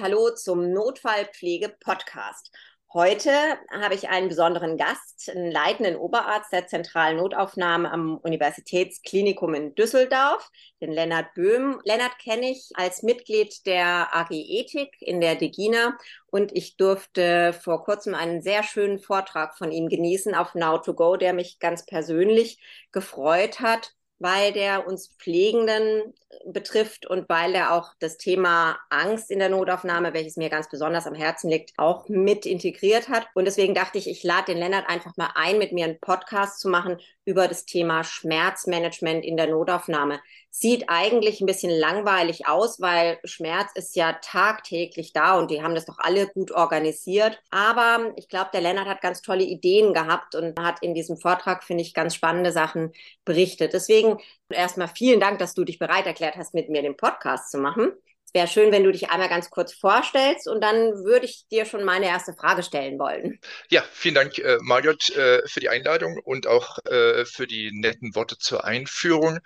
Hallo zum Notfallpflege-Podcast. Heute habe ich einen besonderen Gast, einen leitenden Oberarzt der zentralen Notaufnahme am Universitätsklinikum in Düsseldorf, den Lennart Böhm. Lennart kenne ich als Mitglied der AG Ethik in der Degina und ich durfte vor kurzem einen sehr schönen Vortrag von ihm genießen auf Now2Go, der mich ganz persönlich gefreut hat weil der uns Pflegenden betrifft und weil er auch das Thema Angst in der Notaufnahme, welches mir ganz besonders am Herzen liegt, auch mit integriert hat. Und deswegen dachte ich, ich lade den Lennart einfach mal ein, mit mir einen Podcast zu machen über das Thema Schmerzmanagement in der Notaufnahme. Sieht eigentlich ein bisschen langweilig aus, weil Schmerz ist ja tagtäglich da und die haben das doch alle gut organisiert. Aber ich glaube, der Lennart hat ganz tolle Ideen gehabt und hat in diesem Vortrag, finde ich, ganz spannende Sachen berichtet. Deswegen erstmal vielen Dank, dass du dich bereit erklärt hast, mit mir den Podcast zu machen. Es wäre schön, wenn du dich einmal ganz kurz vorstellst und dann würde ich dir schon meine erste Frage stellen wollen. Ja, vielen Dank, äh, Margot, äh, für die Einladung und auch äh, für die netten Worte zur Einführung.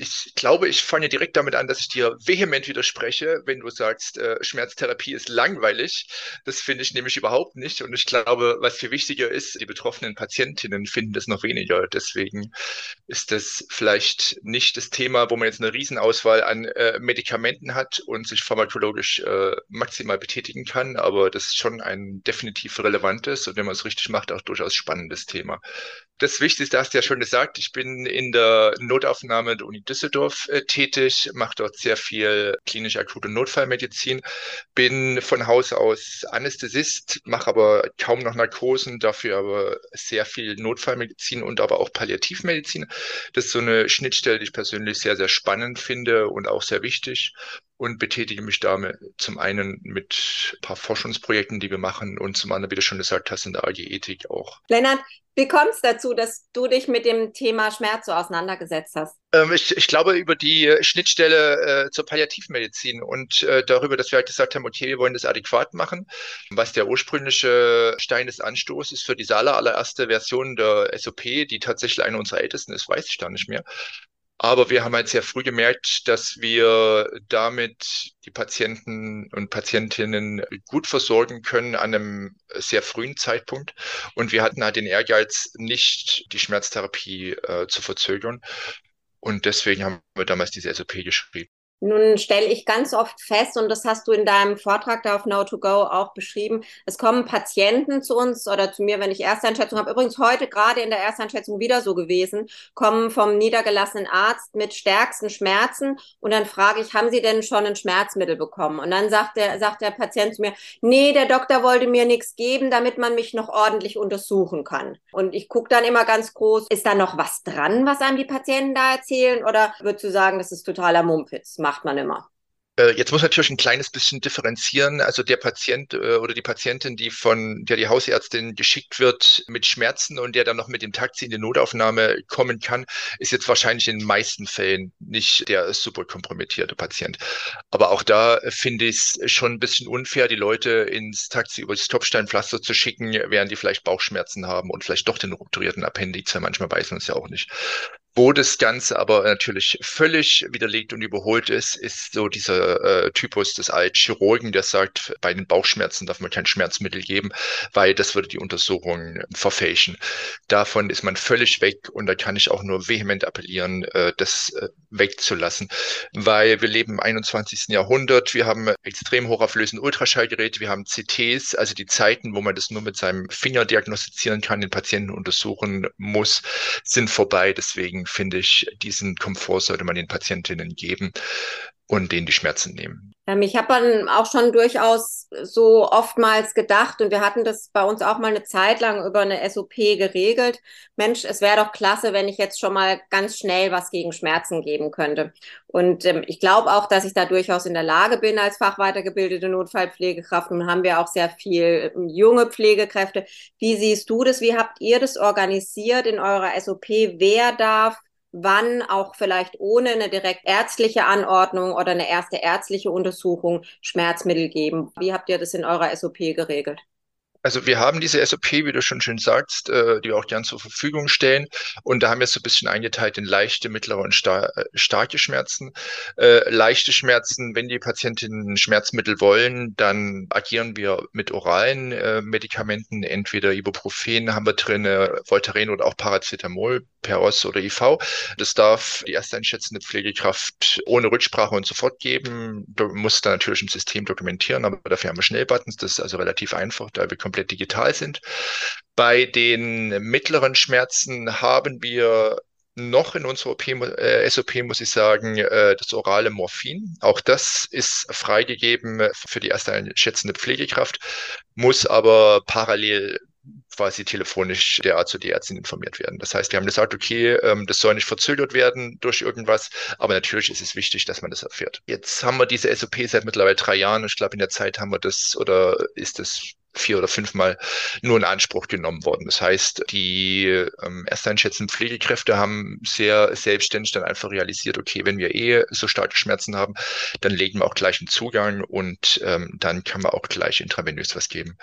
Ich glaube, ich fange direkt damit an, dass ich dir vehement widerspreche, wenn du sagst, äh, Schmerztherapie ist langweilig. Das finde ich nämlich überhaupt nicht. Und ich glaube, was viel wichtiger ist, die betroffenen Patientinnen finden das noch weniger. Deswegen ist das vielleicht nicht das Thema, wo man jetzt eine Riesenauswahl an äh, Medikamenten hat und sich pharmakologisch äh, maximal betätigen kann, aber das ist schon ein definitiv relevantes und wenn man es richtig macht, auch durchaus spannendes Thema. Das Wichtigste hast du ja schon gesagt, ich bin in der Notaufnahme der Uni Düsseldorf äh, tätig, mache dort sehr viel klinisch akute Notfallmedizin, bin von Haus aus Anästhesist, mache aber kaum noch Narkosen, dafür aber sehr viel Notfallmedizin und aber auch Palliativmedizin. Das ist so eine Schnittstelle, die ich persönlich sehr, sehr spannend finde und auch sehr wichtig und betätige mich damit zum einen mit ein paar Forschungsprojekten, die wir machen und zum anderen, wie du schon gesagt hast, in der AG Ethik auch. Lennart, wie kommt es dazu, dass du dich mit dem Thema Schmerz so auseinandergesetzt hast? Ähm, ich, ich, glaube über die Schnittstelle äh, zur Palliativmedizin und äh, darüber, dass wir halt gesagt haben, okay, wir wollen das adäquat machen. Was der ursprüngliche Stein des Anstoßes für diese allererste Version der SOP, die tatsächlich eine unserer ältesten ist, weiß ich da nicht mehr. Aber wir haben halt sehr früh gemerkt, dass wir damit die Patienten und Patientinnen gut versorgen können an einem sehr frühen Zeitpunkt. Und wir hatten halt den Ehrgeiz, nicht die Schmerztherapie äh, zu verzögern. Und deswegen haben wir damals diese SOP geschrieben. Nun stelle ich ganz oft fest, und das hast du in deinem Vortrag da auf Now2Go auch beschrieben, es kommen Patienten zu uns oder zu mir, wenn ich Ersteinschätzung habe, übrigens heute gerade in der Ersteinschätzung wieder so gewesen, kommen vom niedergelassenen Arzt mit stärksten Schmerzen und dann frage ich, haben Sie denn schon ein Schmerzmittel bekommen? Und dann sagt der, sagt der Patient zu mir, nee, der Doktor wollte mir nichts geben, damit man mich noch ordentlich untersuchen kann. Und ich gucke dann immer ganz groß, ist da noch was dran, was einem die Patienten da erzählen oder würdest du sagen, das ist totaler Mumpitz? Macht man immer. Äh, jetzt muss man natürlich ein kleines bisschen differenzieren. Also der Patient äh, oder die Patientin, die von der die Hausärztin geschickt wird mit Schmerzen und der dann noch mit dem Taxi in die Notaufnahme kommen kann, ist jetzt wahrscheinlich in den meisten Fällen nicht der super kompromittierte Patient. Aber auch da finde ich es schon ein bisschen unfair, die Leute ins Taxi über das Topsteinpflaster zu schicken, während die vielleicht Bauchschmerzen haben und vielleicht doch den rupturierten Appendix, manchmal weiß man es ja auch nicht. Wo das Ganze aber natürlich völlig widerlegt und überholt ist, ist so dieser äh, Typus des Altchirurgen, der sagt, bei den Bauchschmerzen darf man kein Schmerzmittel geben, weil das würde die Untersuchung verfälschen. Davon ist man völlig weg und da kann ich auch nur vehement appellieren, äh, das äh, wegzulassen, weil wir leben im 21. Jahrhundert, wir haben extrem hochauflösende Ultraschallgeräte, wir haben CTs, also die Zeiten, wo man das nur mit seinem Finger diagnostizieren kann, den Patienten untersuchen muss, sind vorbei. Deswegen finde ich, diesen Komfort sollte man den Patientinnen geben und denen die Schmerzen nehmen. Ähm, ich habe dann auch schon durchaus so oftmals gedacht, und wir hatten das bei uns auch mal eine Zeit lang über eine SOP geregelt. Mensch, es wäre doch klasse, wenn ich jetzt schon mal ganz schnell was gegen Schmerzen geben könnte. Und ähm, ich glaube auch, dass ich da durchaus in der Lage bin als fachweitergebildete Notfallpflegekraft. Nun haben wir auch sehr viel ähm, junge Pflegekräfte. Wie siehst du das? Wie habt ihr das organisiert in eurer SOP? Wer darf wann auch vielleicht ohne eine direkt ärztliche Anordnung oder eine erste ärztliche Untersuchung Schmerzmittel geben. Wie habt ihr das in eurer SOP geregelt? Also wir haben diese SOP, wie du schon schön sagst, äh, die wir auch gern zur Verfügung stellen. Und da haben wir es so ein bisschen eingeteilt in leichte, mittlere und star äh, starke Schmerzen. Äh, leichte Schmerzen, wenn die Patientinnen Schmerzmittel wollen, dann agieren wir mit oralen äh, Medikamenten, entweder Ibuprofen haben wir drin, äh, Voltaren oder auch Paracetamol, Peros oder IV. Das darf die erste einschätzende Pflegekraft ohne Rücksprache und sofort geben. Du musst dann natürlich im System dokumentieren, aber dafür haben wir Schnellbuttons. Das ist also relativ einfach, da wir komplett digital sind. Bei den mittleren Schmerzen haben wir noch in unserer OP, äh, SOP, muss ich sagen, äh, das orale Morphin. Auch das ist freigegeben für die erste einschätzende Pflegekraft, muss aber parallel quasi telefonisch der Arzt oder die Ärztin informiert werden. Das heißt, wir haben gesagt, okay, ähm, das soll nicht verzögert werden durch irgendwas, aber natürlich ist es wichtig, dass man das erfährt. Jetzt haben wir diese SOP seit mittlerweile drei Jahren. Ich glaube, in der Zeit haben wir das oder ist das vier oder fünfmal nur in Anspruch genommen worden. Das heißt, die ähm, ersteinschätzenden Pflegekräfte haben sehr selbstständig dann einfach realisiert, okay, wenn wir eh so starke Schmerzen haben, dann legen wir auch gleich einen Zugang und ähm, dann kann man auch gleich intravenös was geben.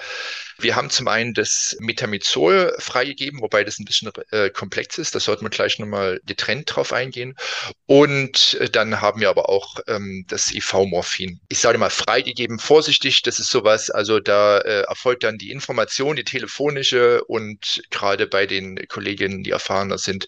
Wir haben zum einen das Metamizol freigegeben, wobei das ein bisschen äh, komplex ist. Da sollten wir gleich nochmal getrennt drauf eingehen. Und äh, dann haben wir aber auch ähm, das IV-Morphin. Ich sage mal freigegeben, vorsichtig. Das ist sowas, also da äh, erfolgt dann die Information, die telefonische und gerade bei den Kolleginnen, die erfahrener sind,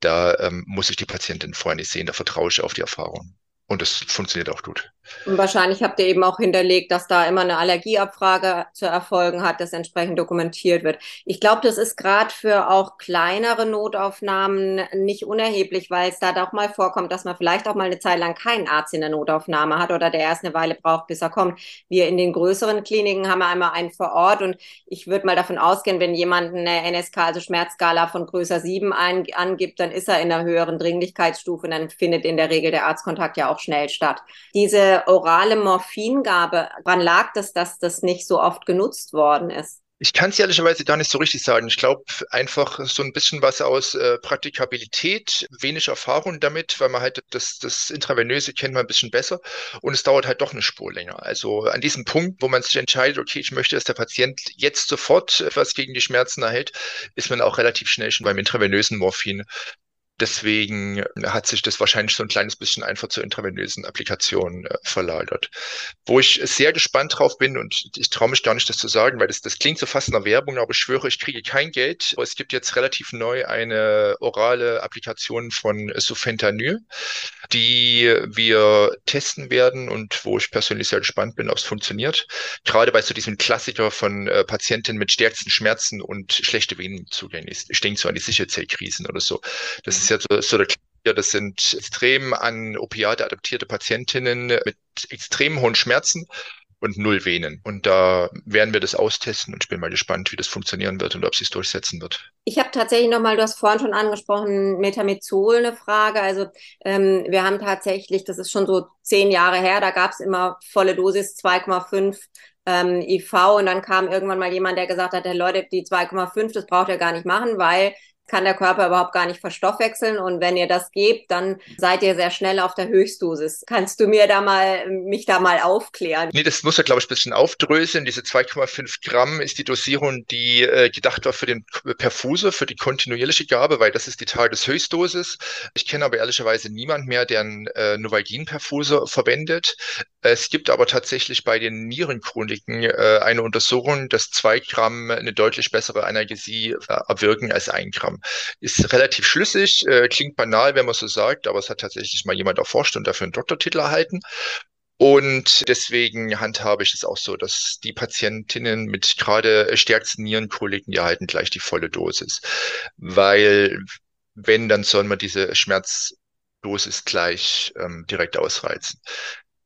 da ähm, muss ich die Patientin vorher nicht sehen, da vertraue ich auf die Erfahrung. Und das funktioniert auch gut. Und wahrscheinlich habt ihr eben auch hinterlegt, dass da immer eine Allergieabfrage zu erfolgen hat, das entsprechend dokumentiert wird. Ich glaube, das ist gerade für auch kleinere Notaufnahmen nicht unerheblich, weil es da doch mal vorkommt, dass man vielleicht auch mal eine Zeit lang keinen Arzt in der Notaufnahme hat oder der erst eine Weile braucht, bis er kommt. Wir in den größeren Kliniken haben wir einmal einen vor Ort und ich würde mal davon ausgehen, wenn jemand eine NSK, also Schmerzskala von größer sieben angibt, dann ist er in einer höheren Dringlichkeitsstufe und dann findet in der Regel der Arztkontakt ja auch schnell statt. Diese orale Morphingabe, wann lag das, dass das nicht so oft genutzt worden ist? Ich kann es ehrlicherweise gar nicht so richtig sagen. Ich glaube einfach so ein bisschen was aus äh, Praktikabilität, wenig Erfahrung damit, weil man halt das, das Intravenöse kennt man ein bisschen besser und es dauert halt doch eine Spur länger. Also an diesem Punkt, wo man sich entscheidet, okay, ich möchte, dass der Patient jetzt sofort etwas gegen die Schmerzen erhält, ist man auch relativ schnell schon beim intravenösen Morphin Deswegen hat sich das wahrscheinlich so ein kleines bisschen einfach zur intravenösen Applikation äh, verlagert. Wo ich sehr gespannt drauf bin und ich traue mich gar nicht, das zu sagen, weil das, das klingt so fast nach Werbung, aber ich schwöre, ich kriege kein Geld. Es gibt jetzt relativ neu eine orale Applikation von Sufentanyl, die wir testen werden und wo ich persönlich sehr gespannt bin, ob es funktioniert. Gerade bei so diesem Klassiker von äh, Patienten mit stärksten Schmerzen und schlechte Venenzugänge. Ich denke so an die Sicherzellkrisen oder so. Das ist ja so, so der das sind extrem an Opiate adaptierte Patientinnen mit extrem hohen Schmerzen und null Venen. Und da werden wir das austesten und ich bin mal gespannt, wie das funktionieren wird und ob sie es durchsetzen wird. Ich habe tatsächlich nochmal, du hast vorhin schon angesprochen, Metamizol eine Frage. Also ähm, wir haben tatsächlich, das ist schon so zehn Jahre her, da gab es immer volle Dosis 2,5 ähm, IV und dann kam irgendwann mal jemand, der gesagt hat, hey Leute, die 2,5, das braucht ihr gar nicht machen, weil kann der Körper überhaupt gar nicht verstoffwechseln. Und wenn ihr das gebt, dann seid ihr sehr schnell auf der Höchstdosis. Kannst du mir da mal, mich da mal aufklären? Nee, das muss er, glaube ich, ein bisschen aufdröseln. Diese 2,5 Gramm ist die Dosierung, die äh, gedacht war für den Perfuser, für die kontinuierliche Gabe, weil das ist die Tageshöchstdosis. Ich kenne aber ehrlicherweise niemand mehr, der einen äh, Novalgin-Perfuser verwendet. Es gibt aber tatsächlich bei den Nierenchroniken äh, eine Untersuchung, dass zwei Gramm eine deutlich bessere Analgesie äh, erwirken als ein Gramm. Ist relativ schlüssig, äh, klingt banal, wenn man so sagt, aber es hat tatsächlich mal jemand erforscht und dafür einen Doktortitel erhalten. Und deswegen handhabe ich es auch so, dass die Patientinnen mit gerade stärksten Nierenkoliken, die erhalten gleich die volle Dosis. Weil wenn, dann soll man diese Schmerzdosis gleich ähm, direkt ausreizen.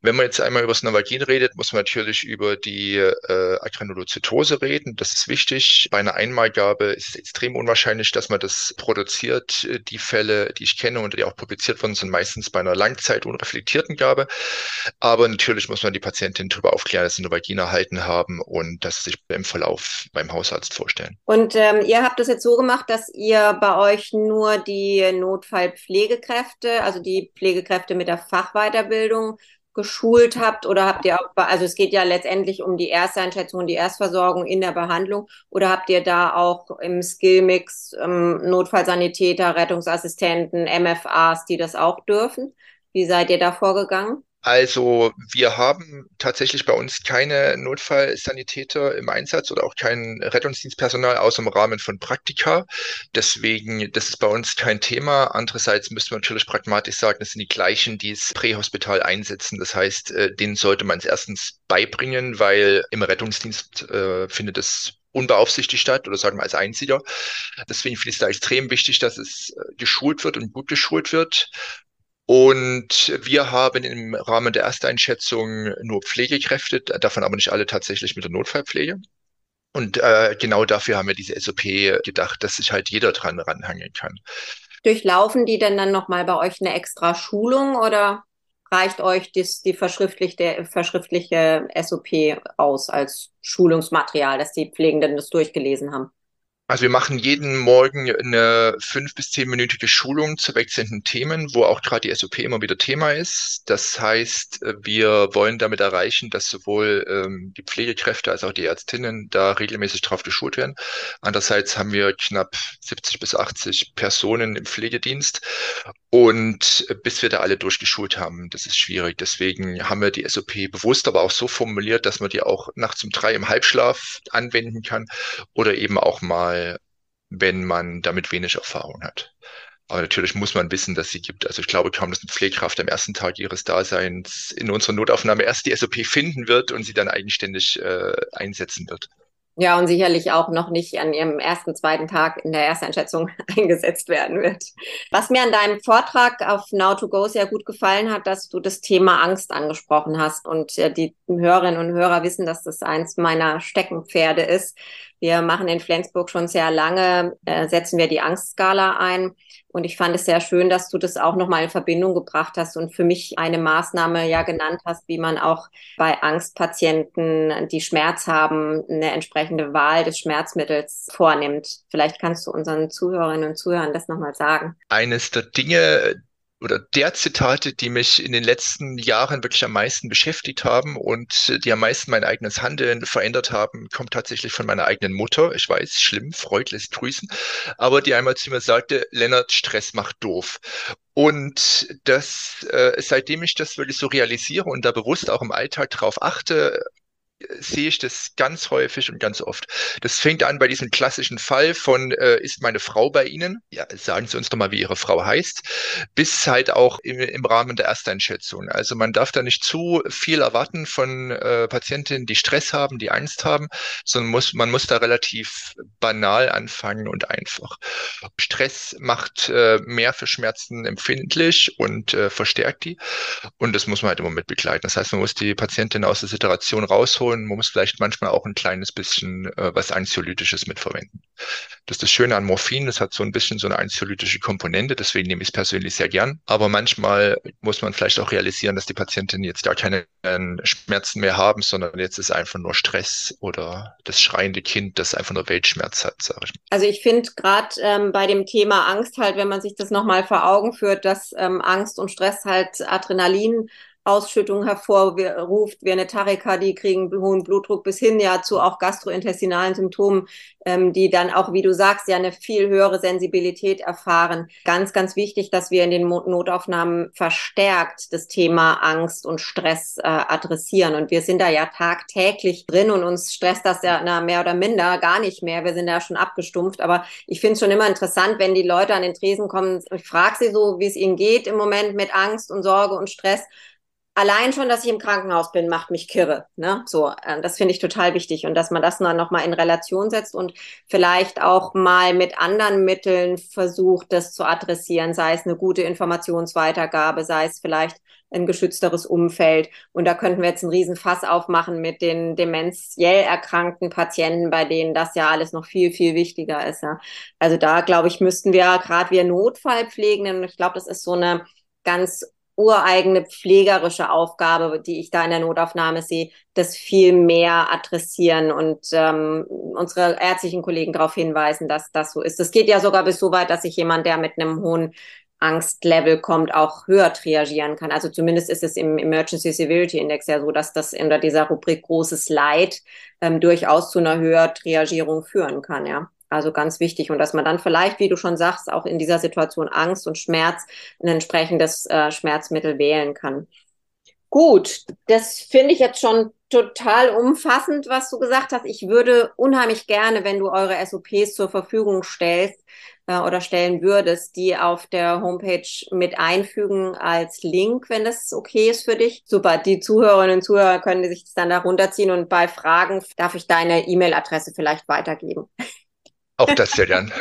Wenn man jetzt einmal über das Navagin redet, muss man natürlich über die äh, Agranulozytose reden. Das ist wichtig. Bei einer Einmalgabe ist es extrem unwahrscheinlich, dass man das produziert. Die Fälle, die ich kenne und die auch publiziert wurden, sind meistens bei einer Langzeit unreflektierten Gabe. Aber natürlich muss man die Patientin darüber aufklären, dass sie Novagin erhalten haben und dass sie sich im Verlauf beim Hausarzt vorstellen. Und ähm, ihr habt das jetzt so gemacht, dass ihr bei euch nur die Notfallpflegekräfte, also die Pflegekräfte mit der Fachweiterbildung, geschult habt oder habt ihr auch, also es geht ja letztendlich um die Ersteinschätzung die Erstversorgung in der Behandlung oder habt ihr da auch im Skillmix ähm, Notfallsanitäter, Rettungsassistenten, MFAs, die das auch dürfen? Wie seid ihr da vorgegangen? Also wir haben tatsächlich bei uns keine Notfallsanitäter im Einsatz oder auch kein Rettungsdienstpersonal außer im Rahmen von Praktika. Deswegen, das ist bei uns kein Thema. Andererseits müssen wir natürlich pragmatisch sagen, das sind die gleichen, die es prähospital einsetzen. Das heißt, äh, denen sollte man es erstens beibringen, weil im Rettungsdienst äh, findet es unbeaufsichtigt statt oder sagen wir als einziger. Deswegen finde ich es da extrem wichtig, dass es äh, geschult wird und gut geschult wird. Und wir haben im Rahmen der Ersteinschätzung nur Pflegekräfte, davon aber nicht alle tatsächlich mit der Notfallpflege. Und äh, genau dafür haben wir diese SOP gedacht, dass sich halt jeder dran ranhangeln kann. Durchlaufen die denn dann nochmal bei euch eine extra Schulung oder reicht euch das, die verschriftlichte, verschriftliche SOP aus als Schulungsmaterial, dass die Pflegenden das durchgelesen haben? Also wir machen jeden Morgen eine fünf- bis zehnminütige Schulung zu wechselnden Themen, wo auch gerade die SOP immer wieder Thema ist. Das heißt, wir wollen damit erreichen, dass sowohl ähm, die Pflegekräfte als auch die Ärztinnen da regelmäßig drauf geschult werden. Andererseits haben wir knapp 70 bis 80 Personen im Pflegedienst und bis wir da alle durchgeschult haben, das ist schwierig. Deswegen haben wir die SOP bewusst aber auch so formuliert, dass man die auch nachts um drei im Halbschlaf anwenden kann oder eben auch mal mal, wenn man damit wenig Erfahrung hat. Aber natürlich muss man wissen, dass sie gibt. Also ich glaube kaum, dass eine Pflegekraft am ersten Tag ihres Daseins in unserer Notaufnahme erst die SOP finden wird und sie dann eigenständig äh, einsetzen wird. Ja, und sicherlich auch noch nicht an ihrem ersten, zweiten Tag in der Ersteinschätzung eingesetzt werden wird. Was mir an deinem Vortrag auf Now2Go sehr gut gefallen hat, dass du das Thema Angst angesprochen hast. Und äh, die Hörerinnen und Hörer wissen, dass das eins meiner Steckenpferde ist. Wir machen in Flensburg schon sehr lange, äh, setzen wir die Angstskala ein. Und ich fand es sehr schön, dass du das auch nochmal in Verbindung gebracht hast und für mich eine Maßnahme ja genannt hast, wie man auch bei Angstpatienten, die Schmerz haben, eine entsprechende Wahl des Schmerzmittels vornimmt. Vielleicht kannst du unseren Zuhörerinnen und Zuhörern das nochmal sagen. Eines der Dinge, oder der Zitate, die mich in den letzten Jahren wirklich am meisten beschäftigt haben und die am meisten mein eigenes Handeln verändert haben, kommt tatsächlich von meiner eigenen Mutter. Ich weiß, schlimm, Freud lässt grüßen, aber die einmal zu mir sagte, Lennart, Stress macht doof. Und das, äh, seitdem ich das wirklich so realisiere und da bewusst auch im Alltag drauf achte, sehe ich das ganz häufig und ganz oft. Das fängt an bei diesem klassischen Fall von, äh, ist meine Frau bei Ihnen? Ja, sagen Sie uns doch mal, wie Ihre Frau heißt, bis halt auch im, im Rahmen der Ersteinschätzung. Also man darf da nicht zu viel erwarten von äh, Patientinnen, die Stress haben, die Angst haben, sondern muss, man muss da relativ banal anfangen und einfach. Stress macht äh, mehr für Schmerzen empfindlich und äh, verstärkt die. Und das muss man halt immer mit begleiten. Das heißt, man muss die Patientin aus der Situation rausholen, und man muss vielleicht manchmal auch ein kleines bisschen äh, was Anxiolytisches mitverwenden. Das ist das Schöne an Morphin, das hat so ein bisschen so eine anxiolytische Komponente, deswegen nehme ich es persönlich sehr gern. Aber manchmal muss man vielleicht auch realisieren, dass die Patientinnen jetzt gar keine äh, Schmerzen mehr haben, sondern jetzt ist einfach nur Stress oder das schreiende Kind, das einfach nur Weltschmerz hat, sage ich. Also ich finde gerade ähm, bei dem Thema Angst halt, wenn man sich das nochmal vor Augen führt, dass ähm, Angst und Stress halt Adrenalin Ausschüttung hervorruft, wie eine Tachykardie kriegen, hohen Blutdruck bis hin ja zu auch gastrointestinalen Symptomen, ähm, die dann auch, wie du sagst, ja eine viel höhere Sensibilität erfahren. Ganz, ganz wichtig, dass wir in den Notaufnahmen verstärkt das Thema Angst und Stress äh, adressieren. Und wir sind da ja tagtäglich drin und uns stresst das ja na, mehr oder minder gar nicht mehr. Wir sind da schon abgestumpft. Aber ich finde es schon immer interessant, wenn die Leute an den Tresen kommen. Ich frage sie so, wie es ihnen geht im Moment mit Angst und Sorge und Stress allein schon, dass ich im Krankenhaus bin, macht mich kirre. Ne? So, äh, das finde ich total wichtig und dass man das dann nochmal in Relation setzt und vielleicht auch mal mit anderen Mitteln versucht, das zu adressieren, sei es eine gute Informationsweitergabe, sei es vielleicht ein geschützteres Umfeld. Und da könnten wir jetzt einen riesen Fass aufmachen mit den demenziell erkrankten Patienten, bei denen das ja alles noch viel, viel wichtiger ist. Ja. Also da, glaube ich, müssten wir gerade wir und ich glaube, das ist so eine ganz ureigene pflegerische Aufgabe, die ich da in der Notaufnahme sehe, das viel mehr adressieren und ähm, unsere ärztlichen Kollegen darauf hinweisen, dass das so ist. Das geht ja sogar bis so weit, dass sich jemand, der mit einem hohen Angstlevel kommt, auch höher triagieren kann. Also zumindest ist es im Emergency Severity Index ja so, dass das unter dieser Rubrik großes Leid ähm, durchaus zu einer höher Triagierung führen kann, ja. Also ganz wichtig. Und dass man dann vielleicht, wie du schon sagst, auch in dieser Situation Angst und Schmerz ein entsprechendes äh, Schmerzmittel wählen kann. Gut, das finde ich jetzt schon total umfassend, was du gesagt hast. Ich würde unheimlich gerne, wenn du eure SOPs zur Verfügung stellst äh, oder stellen würdest, die auf der Homepage mit einfügen als Link, wenn das okay ist für dich. Super, die Zuhörerinnen und Zuhörer können sich das dann da runterziehen und bei Fragen darf ich deine E-Mail-Adresse vielleicht weitergeben. Auch das sehr gern.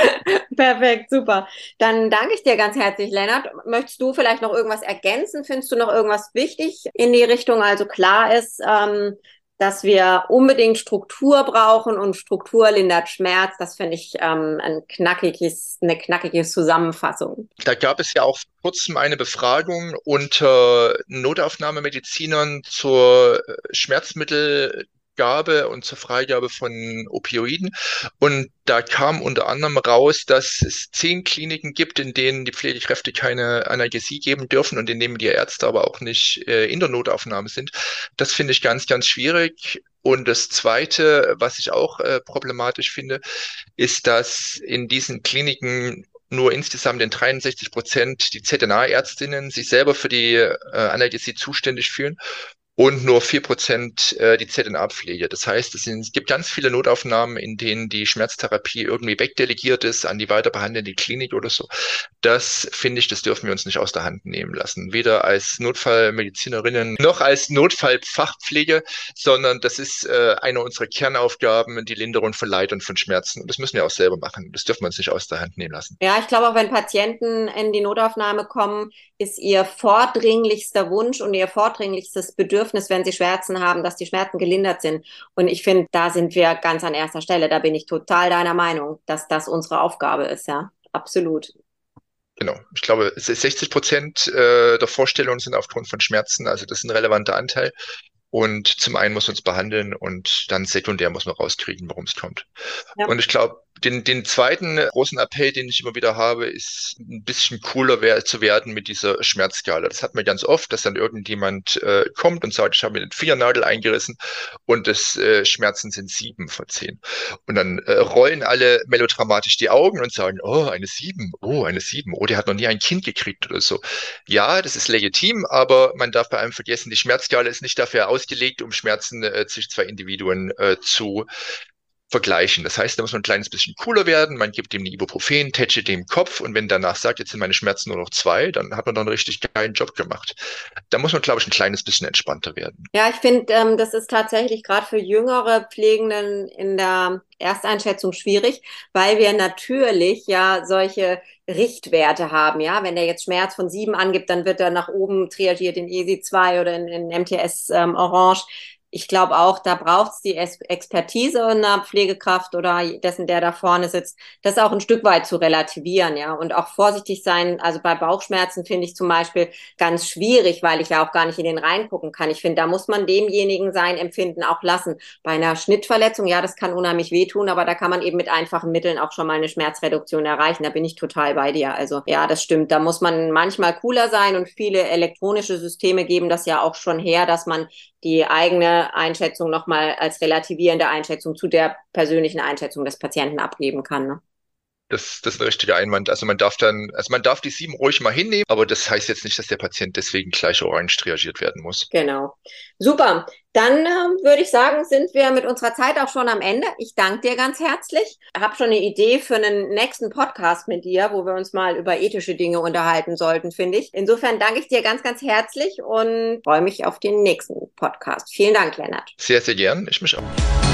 Perfekt, super. Dann danke ich dir ganz herzlich, Lennart. Möchtest du vielleicht noch irgendwas ergänzen? Findest du noch irgendwas wichtig in die Richtung? Also klar ist, ähm, dass wir unbedingt Struktur brauchen und Struktur lindert Schmerz. Das finde ich ähm, ein knackiges, eine knackige Zusammenfassung. Da gab es ja auch vor kurzem eine Befragung unter Notaufnahmemedizinern zur Schmerzmittel Gabe und zur Freigabe von Opioiden. Und da kam unter anderem raus, dass es zehn Kliniken gibt, in denen die Pflegekräfte keine Analgesie geben dürfen und in denen die Ärzte aber auch nicht äh, in der Notaufnahme sind. Das finde ich ganz, ganz schwierig. Und das Zweite, was ich auch äh, problematisch finde, ist, dass in diesen Kliniken nur insgesamt in 63 Prozent die ZNA-Ärztinnen sich selber für die äh, Analgesie zuständig fühlen und nur vier Prozent äh, die ZNA-Pflege. Das heißt, es, gibt ganz viele Notaufnahmen, in denen die Schmerztherapie irgendwie wegdelegiert ist an die weiterbehandelnde Klinik oder so. Das finde ich, das dürfen wir uns nicht aus der Hand nehmen lassen. Weder als Notfallmedizinerinnen noch als Notfallfachpflege, sondern das ist äh, eine unserer Kernaufgaben, die Linderung von Leid und von Schmerzen. Und das müssen wir auch selber machen. Das dürfen wir uns nicht aus der Hand nehmen lassen. Ja, ich glaube auch, wenn Patienten in die Notaufnahme kommen, ist ihr vordringlichster Wunsch und ihr vordringlichstes Bedürfnis, wenn sie Schmerzen haben, dass die Schmerzen gelindert sind. Und ich finde, da sind wir ganz an erster Stelle. Da bin ich total deiner Meinung, dass das unsere Aufgabe ist, ja. Absolut. Genau. Ich glaube, 60 Prozent äh, der Vorstellungen sind aufgrund von Schmerzen. Also das ist ein relevanter Anteil. Und zum einen muss man es behandeln und dann sekundär muss man rauskriegen, warum es kommt. Ja. Und ich glaube, den, den zweiten großen Appell, den ich immer wieder habe, ist ein bisschen cooler wer zu werden mit dieser Schmerzskala. Das hat man ganz oft, dass dann irgendjemand äh, kommt und sagt, ich habe mir den Fingernagel eingerissen und das äh, Schmerzen sind sieben von zehn. Und dann äh, rollen alle melodramatisch die Augen und sagen, oh, eine sieben, oh, eine sieben, oh, der hat noch nie ein Kind gekriegt oder so. Ja, das ist legitim, aber man darf bei einem vergessen, die Schmerzskala ist nicht dafür ausgelegt, um Schmerzen äh, zwischen zwei Individuen äh, zu vergleichen. Das heißt, da muss man ein kleines bisschen cooler werden. Man gibt ihm eine Ibuprofen, tätscht dem Kopf und wenn danach sagt, jetzt sind meine Schmerzen nur noch zwei, dann hat man doch einen richtig geilen Job gemacht. Da muss man, glaube ich, ein kleines bisschen entspannter werden. Ja, ich finde, ähm, das ist tatsächlich gerade für jüngere Pflegenden in der Ersteinschätzung schwierig, weil wir natürlich ja solche Richtwerte haben. Ja, wenn der jetzt Schmerz von sieben angibt, dann wird er nach oben triagiert in ESI 2 oder in, in MTS ähm, Orange ich glaube auch, da braucht es die Expertise einer Pflegekraft oder dessen, der da vorne sitzt, das auch ein Stück weit zu relativieren, ja. Und auch vorsichtig sein. Also bei Bauchschmerzen finde ich zum Beispiel ganz schwierig, weil ich ja auch gar nicht in den reingucken kann. Ich finde, da muss man demjenigen sein Empfinden auch lassen. Bei einer Schnittverletzung, ja, das kann unheimlich wehtun, aber da kann man eben mit einfachen Mitteln auch schon mal eine Schmerzreduktion erreichen. Da bin ich total bei dir. Also ja, das stimmt. Da muss man manchmal cooler sein und viele elektronische Systeme geben das ja auch schon her, dass man die eigene Einschätzung nochmal als relativierende Einschätzung zu der persönlichen Einschätzung des Patienten abgeben kann. Ne? Das, das ist ein richtiger Einwand. Also man darf dann, also man darf die sieben ruhig mal hinnehmen, aber das heißt jetzt nicht, dass der Patient deswegen gleich orange triagiert werden muss. Genau. Super. Dann äh, würde ich sagen, sind wir mit unserer Zeit auch schon am Ende. Ich danke dir ganz herzlich. Ich habe schon eine Idee für einen nächsten Podcast mit dir, wo wir uns mal über ethische Dinge unterhalten sollten, finde ich. Insofern danke ich dir ganz, ganz herzlich und freue mich auf den nächsten Podcast. Vielen Dank, Lennart. Sehr, sehr gern. Ich mich auch.